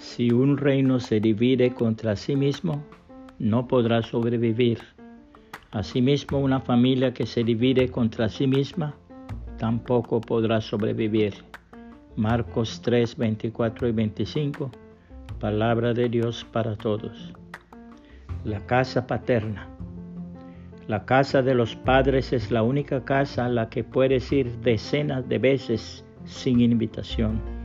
Si un reino se divide contra sí mismo, no podrá sobrevivir. Asimismo, una familia que se divide contra sí misma, tampoco podrá sobrevivir. Marcos 3, 24 y 25, palabra de Dios para todos. La casa paterna. La casa de los padres es la única casa a la que puedes ir decenas de veces sin invitación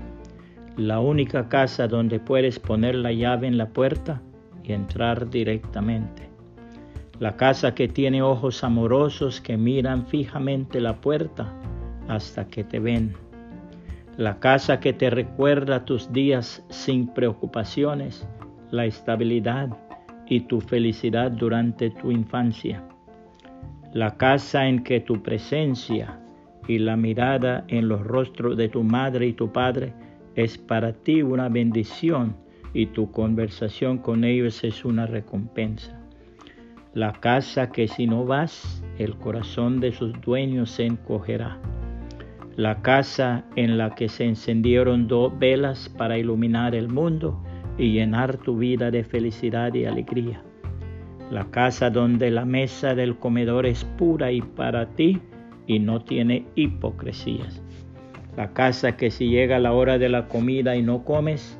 la única casa donde puedes poner la llave en la puerta y entrar directamente. La casa que tiene ojos amorosos que miran fijamente la puerta hasta que te ven. La casa que te recuerda tus días sin preocupaciones, la estabilidad y tu felicidad durante tu infancia. La casa en que tu presencia y la mirada en los rostros de tu madre y tu padre es para ti una bendición y tu conversación con ellos es una recompensa. La casa que si no vas, el corazón de sus dueños se encogerá. La casa en la que se encendieron dos velas para iluminar el mundo y llenar tu vida de felicidad y alegría. La casa donde la mesa del comedor es pura y para ti y no tiene hipocresías. La casa que si llega la hora de la comida y no comes,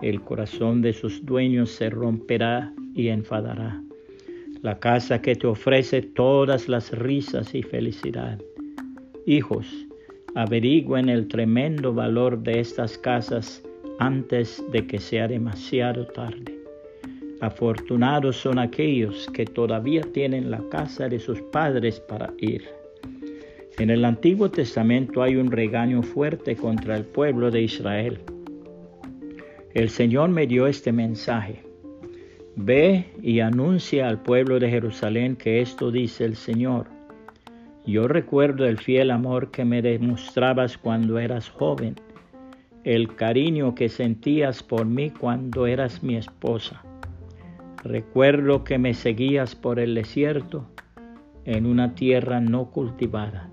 el corazón de sus dueños se romperá y enfadará. La casa que te ofrece todas las risas y felicidad. Hijos, averigüen el tremendo valor de estas casas antes de que sea demasiado tarde. Afortunados son aquellos que todavía tienen la casa de sus padres para ir. En el Antiguo Testamento hay un regaño fuerte contra el pueblo de Israel. El Señor me dio este mensaje. Ve y anuncia al pueblo de Jerusalén que esto dice el Señor. Yo recuerdo el fiel amor que me demostrabas cuando eras joven, el cariño que sentías por mí cuando eras mi esposa. Recuerdo que me seguías por el desierto en una tierra no cultivada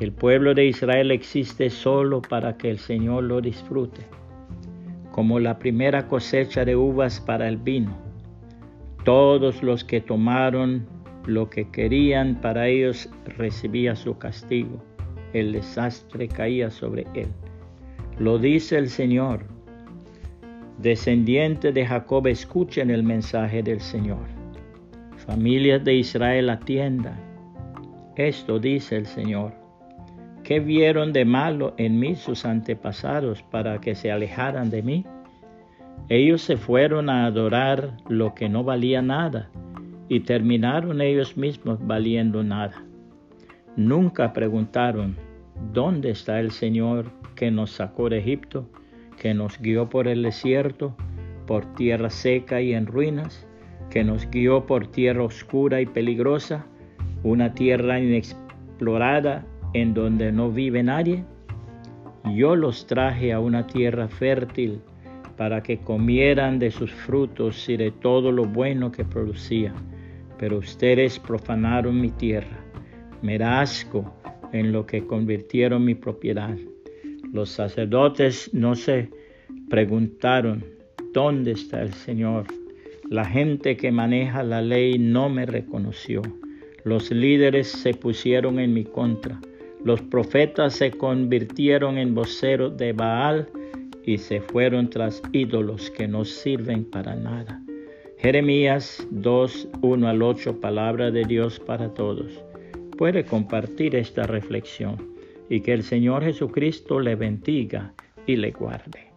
el pueblo de Israel existe solo para que el Señor lo disfrute, como la primera cosecha de uvas para el vino. Todos los que tomaron lo que querían para ellos recibía su castigo. El desastre caía sobre él. Lo dice el Señor. Descendientes de Jacob, escuchen el mensaje del Señor. Familias de Israel, atiendan. Esto dice el Señor. ¿Qué vieron de malo en mí sus antepasados para que se alejaran de mí? Ellos se fueron a adorar lo que no valía nada y terminaron ellos mismos valiendo nada. Nunca preguntaron, ¿dónde está el Señor que nos sacó de Egipto, que nos guió por el desierto, por tierra seca y en ruinas, que nos guió por tierra oscura y peligrosa, una tierra inexplorada en donde no vive nadie? Yo los traje a una tierra fértil para que comieran de sus frutos y de todo lo bueno que producía. Pero ustedes profanaron mi tierra. Me da asco en lo que convirtieron mi propiedad. Los sacerdotes no se preguntaron, ¿dónde está el Señor? La gente que maneja la ley no me reconoció. Los líderes se pusieron en mi contra. Los profetas se convirtieron en voceros de Baal y se fueron tras ídolos que no sirven para nada. Jeremías 2, 1 al 8, palabra de Dios para todos. Puede compartir esta reflexión y que el Señor Jesucristo le bendiga y le guarde.